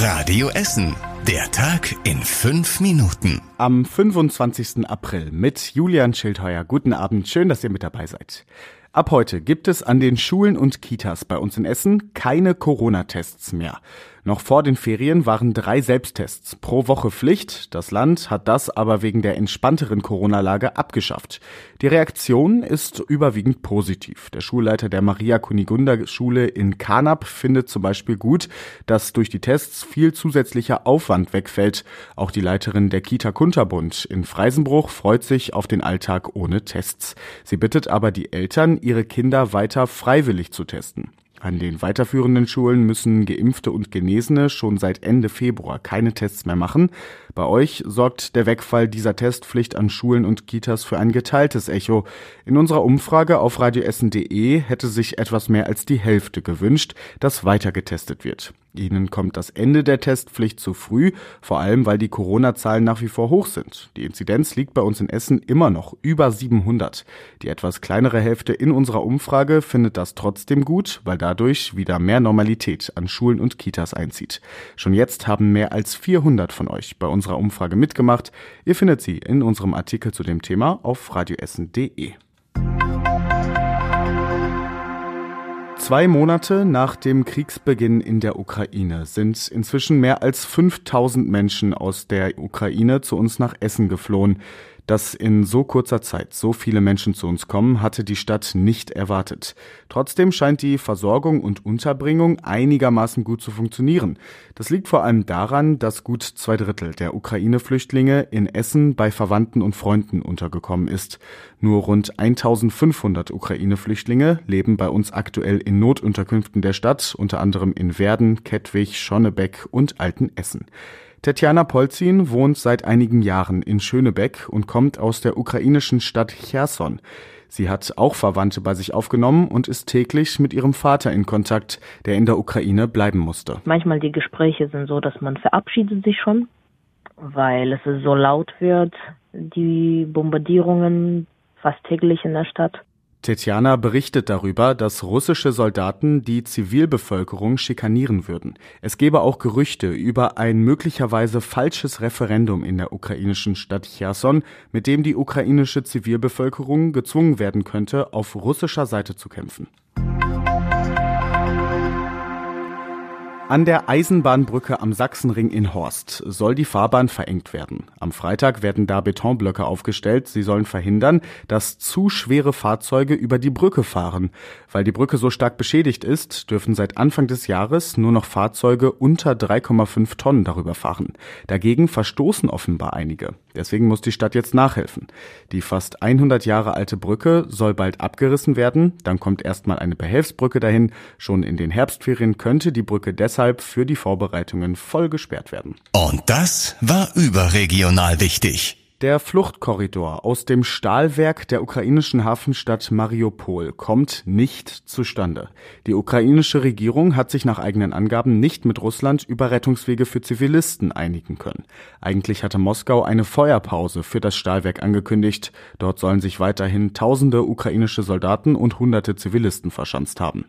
Radio Essen. Der Tag in fünf Minuten. Am 25. April mit Julian Schildheuer. Guten Abend, schön, dass ihr mit dabei seid. Ab heute gibt es an den Schulen und Kitas bei uns in Essen keine Corona-Tests mehr. Noch vor den Ferien waren drei Selbsttests pro Woche Pflicht. Das Land hat das aber wegen der entspannteren Corona-Lage abgeschafft. Die Reaktion ist überwiegend positiv. Der Schulleiter der Maria Kunigunda Schule in Kanab findet zum Beispiel gut, dass durch die Tests viel zusätzlicher Aufwand wegfällt. Auch die Leiterin der Kita Kunterbund in Freisenbruch freut sich auf den Alltag ohne Tests. Sie bittet aber die Eltern, ihre Kinder weiter freiwillig zu testen. An den weiterführenden Schulen müssen Geimpfte und Genesene schon seit Ende Februar keine Tests mehr machen. Bei euch sorgt der Wegfall dieser Testpflicht an Schulen und Kitas für ein geteiltes Echo. In unserer Umfrage auf radioessen.de hätte sich etwas mehr als die Hälfte gewünscht, dass weiter getestet wird. Ihnen kommt das Ende der Testpflicht zu früh, vor allem weil die Corona-Zahlen nach wie vor hoch sind. Die Inzidenz liegt bei uns in Essen immer noch über 700. Die etwas kleinere Hälfte in unserer Umfrage findet das trotzdem gut, weil dadurch wieder mehr Normalität an Schulen und Kitas einzieht. Schon jetzt haben mehr als 400 von euch bei unserer Umfrage mitgemacht. Ihr findet sie in unserem Artikel zu dem Thema auf radioessen.de. Zwei Monate nach dem Kriegsbeginn in der Ukraine sind inzwischen mehr als 5000 Menschen aus der Ukraine zu uns nach Essen geflohen. Dass in so kurzer Zeit so viele Menschen zu uns kommen, hatte die Stadt nicht erwartet. Trotzdem scheint die Versorgung und Unterbringung einigermaßen gut zu funktionieren. Das liegt vor allem daran, dass gut zwei Drittel der Ukraine-Flüchtlinge in Essen bei Verwandten und Freunden untergekommen ist. Nur rund 1500 Ukraine-Flüchtlinge leben bei uns aktuell in Notunterkünften der Stadt, unter anderem in Werden, Kettwig, Schonnebeck und Altenessen. Tetjana Polzin wohnt seit einigen Jahren in Schönebeck und kommt aus der ukrainischen Stadt Cherson. Sie hat auch Verwandte bei sich aufgenommen und ist täglich mit ihrem Vater in Kontakt, der in der Ukraine bleiben musste. Manchmal die Gespräche sind so, dass man verabschiedet sich schon, weil es so laut wird, die Bombardierungen fast täglich in der Stadt. Tetjana berichtet darüber, dass russische Soldaten die Zivilbevölkerung schikanieren würden. Es gebe auch Gerüchte über ein möglicherweise falsches Referendum in der ukrainischen Stadt Cherson, mit dem die ukrainische Zivilbevölkerung gezwungen werden könnte, auf russischer Seite zu kämpfen. An der Eisenbahnbrücke am Sachsenring in Horst soll die Fahrbahn verengt werden. Am Freitag werden da Betonblöcke aufgestellt. Sie sollen verhindern, dass zu schwere Fahrzeuge über die Brücke fahren. Weil die Brücke so stark beschädigt ist, dürfen seit Anfang des Jahres nur noch Fahrzeuge unter 3,5 Tonnen darüber fahren. Dagegen verstoßen offenbar einige. Deswegen muss die Stadt jetzt nachhelfen. Die fast 100 Jahre alte Brücke soll bald abgerissen werden. Dann kommt erstmal eine Behelfsbrücke dahin. Schon in den Herbstferien könnte die Brücke deshalb deshalb für die Vorbereitungen voll gesperrt werden. Und das war überregional wichtig. Der Fluchtkorridor aus dem Stahlwerk der ukrainischen Hafenstadt Mariupol kommt nicht zustande. Die ukrainische Regierung hat sich nach eigenen Angaben nicht mit Russland über Rettungswege für Zivilisten einigen können. Eigentlich hatte Moskau eine Feuerpause für das Stahlwerk angekündigt. Dort sollen sich weiterhin tausende ukrainische Soldaten und hunderte Zivilisten verschanzt haben.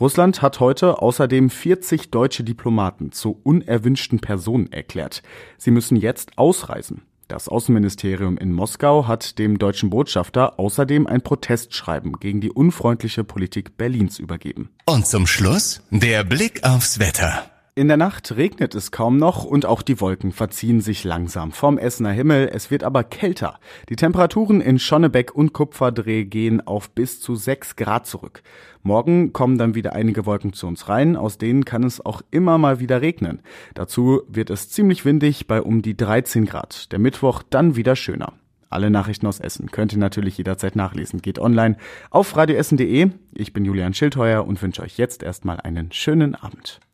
Russland hat heute außerdem 40 deutsche Diplomaten zu unerwünschten Personen erklärt. Sie müssen jetzt ausreisen. Das Außenministerium in Moskau hat dem deutschen Botschafter außerdem ein Protestschreiben gegen die unfreundliche Politik Berlins übergeben. Und zum Schluss der Blick aufs Wetter. In der Nacht regnet es kaum noch und auch die Wolken verziehen sich langsam vom Essener Himmel. Es wird aber kälter. Die Temperaturen in Schonnebeck und Kupferdreh gehen auf bis zu 6 Grad zurück. Morgen kommen dann wieder einige Wolken zu uns rein, aus denen kann es auch immer mal wieder regnen. Dazu wird es ziemlich windig bei um die 13 Grad. Der Mittwoch dann wieder schöner. Alle Nachrichten aus Essen könnt ihr natürlich jederzeit nachlesen. Geht online auf radioessen.de. Ich bin Julian Schildheuer und wünsche euch jetzt erstmal einen schönen Abend.